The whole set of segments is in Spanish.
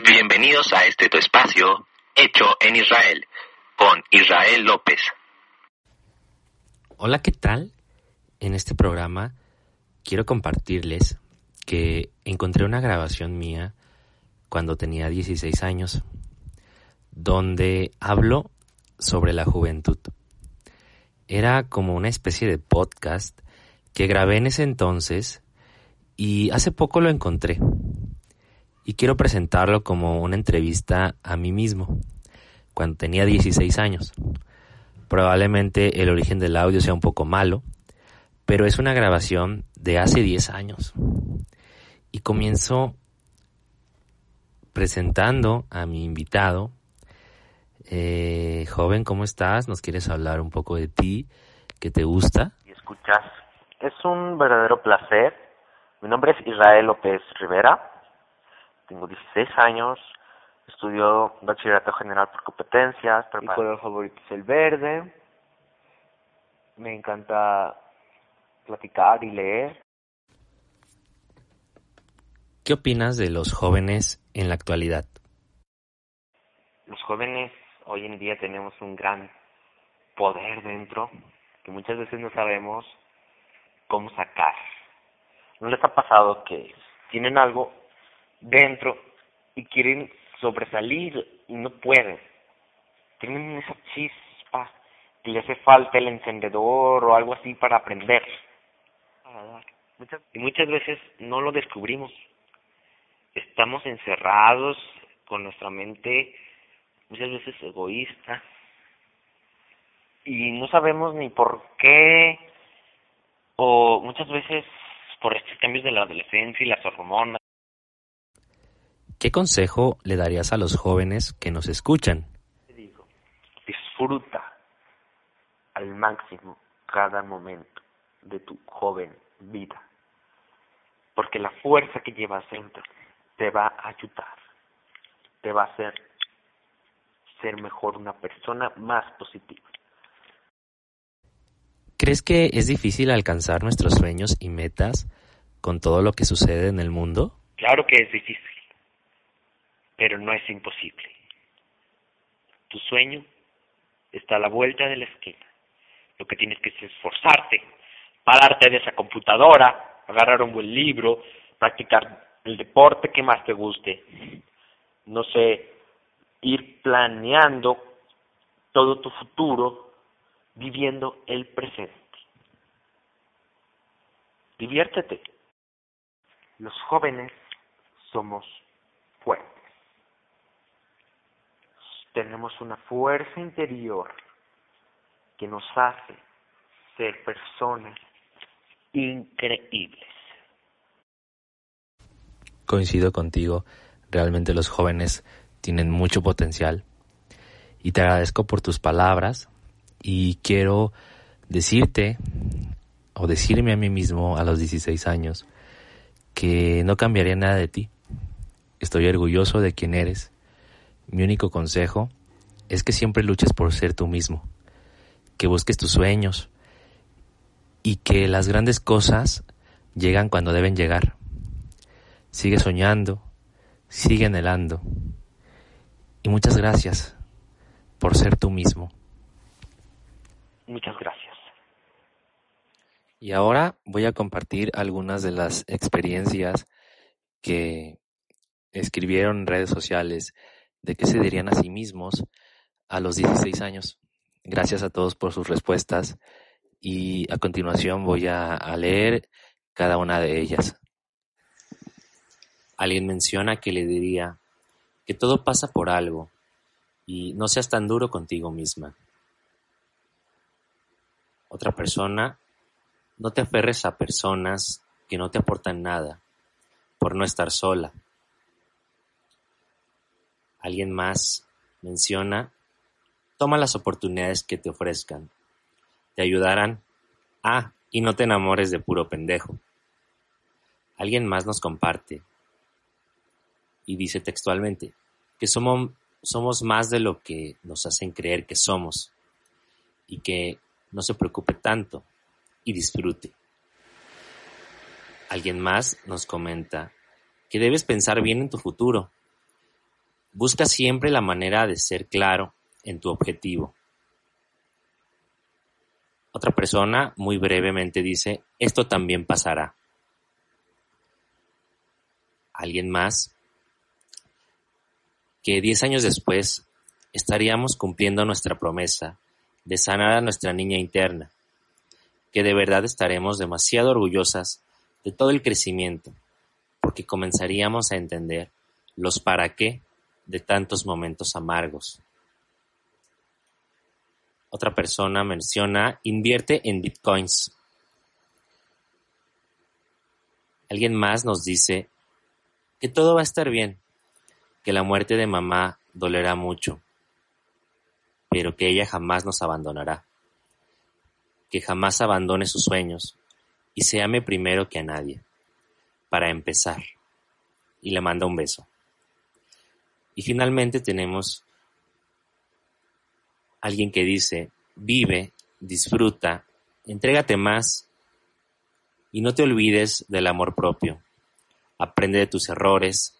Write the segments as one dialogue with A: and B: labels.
A: Bienvenidos a este tu espacio hecho en Israel con Israel López.
B: Hola, ¿qué tal? En este programa quiero compartirles que encontré una grabación mía cuando tenía 16 años, donde hablo sobre la juventud. Era como una especie de podcast que grabé en ese entonces y hace poco lo encontré y quiero presentarlo como una entrevista a mí mismo, cuando tenía 16 años. Probablemente el origen del audio sea un poco malo, pero es una grabación de hace 10 años. Y comienzo presentando a mi invitado. Eh, joven, ¿cómo estás? ¿Nos quieres hablar un poco de ti? ¿Qué te gusta?
C: Y escuchas, es un verdadero placer. Mi nombre es Israel López Rivera tengo 16 años, estudio bachillerato general por competencias, mi color favorito es el verde, me encanta platicar y leer.
B: ¿Qué opinas de los jóvenes en la actualidad?
C: Los jóvenes hoy en día tenemos un gran poder dentro que muchas veces no sabemos cómo sacar. ¿No les ha pasado que tienen algo dentro y quieren sobresalir y no pueden. Tienen esa chispa que le hace falta el encendedor o algo así para aprender. Y muchas veces no lo descubrimos. Estamos encerrados con nuestra mente muchas veces egoísta y no sabemos ni por qué o muchas veces por estos cambios de la adolescencia y las hormonas
B: ¿Qué consejo le darías a los jóvenes que nos escuchan?
C: digo, disfruta al máximo cada momento de tu joven vida, porque la fuerza que llevas dentro te va a ayudar, te va a hacer ser mejor una persona más positiva.
B: ¿Crees que es difícil alcanzar nuestros sueños y metas con todo lo que sucede en el mundo?
C: Claro que es difícil pero no es imposible. Tu sueño está a la vuelta de la esquina. Lo que tienes que es esforzarte, pararte de esa computadora, agarrar un buen libro, practicar el deporte que más te guste. No sé, ir planeando todo tu futuro viviendo el presente. Diviértete. Los jóvenes somos fuertes tenemos una fuerza interior que nos hace ser personas increíbles.
B: Coincido contigo, realmente los jóvenes tienen mucho potencial y te agradezco por tus palabras y quiero decirte o decirme a mí mismo a los 16 años que no cambiaría nada de ti. Estoy orgulloso de quien eres mi único consejo es que siempre luches por ser tú mismo, que busques tus sueños y que las grandes cosas llegan cuando deben llegar. Sigue soñando, sigue anhelando. Y muchas gracias por ser tú mismo.
C: Muchas gracias.
B: Y ahora voy a compartir algunas de las experiencias que escribieron en redes sociales de qué se dirían a sí mismos a los 16 años. Gracias a todos por sus respuestas y a continuación voy a, leer cada una de ellas. Alguien menciona que le diría que todo pasa por algo y no seas tan duro contigo misma. Otra persona, no te aferres a personas que no te aportan nada por no estar sola. Alguien más menciona, toma las oportunidades que te ofrezcan. Te ayudarán. Ah, y no te enamores de puro pendejo. Alguien más nos comparte y dice textualmente que somos, somos más de lo que nos hacen creer que somos y que no se preocupe tanto y disfrute. Alguien más nos comenta que debes pensar bien en tu futuro. Busca siempre la manera de ser claro en tu objetivo. Otra persona muy brevemente dice, esto también pasará. Alguien más que diez años después estaríamos cumpliendo nuestra promesa de sanar a nuestra niña interna, que de verdad estaremos demasiado orgullosas de todo el crecimiento, porque comenzaríamos a entender los para qué de tantos momentos amargos. Otra persona menciona invierte en bitcoins. Alguien más nos dice que todo va a estar bien, que la muerte de mamá dolerá mucho, pero que ella jamás nos abandonará, que jamás abandone sus sueños y se ame primero que a nadie, para empezar. Y le manda un beso. Y finalmente tenemos alguien que dice, vive, disfruta, entrégate más y no te olvides del amor propio. Aprende de tus errores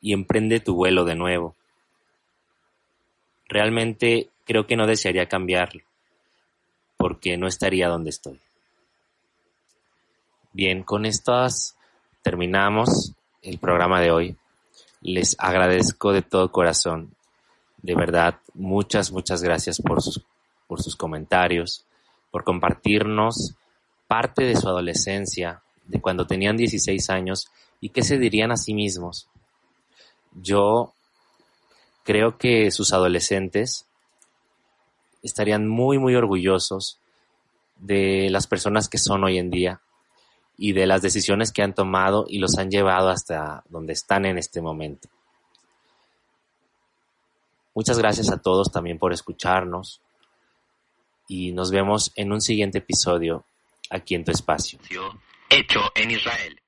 B: y emprende tu vuelo de nuevo. Realmente creo que no desearía cambiarlo, porque no estaría donde estoy. Bien, con estas terminamos el programa de hoy. Les agradezco de todo corazón. De verdad, muchas, muchas gracias por sus, por sus comentarios, por compartirnos parte de su adolescencia, de cuando tenían 16 años y qué se dirían a sí mismos. Yo creo que sus adolescentes estarían muy, muy orgullosos de las personas que son hoy en día y de las decisiones que han tomado y los han llevado hasta donde están en este momento. Muchas gracias a todos también por escucharnos y nos vemos en un siguiente episodio aquí en tu espacio.
A: Hecho en Israel.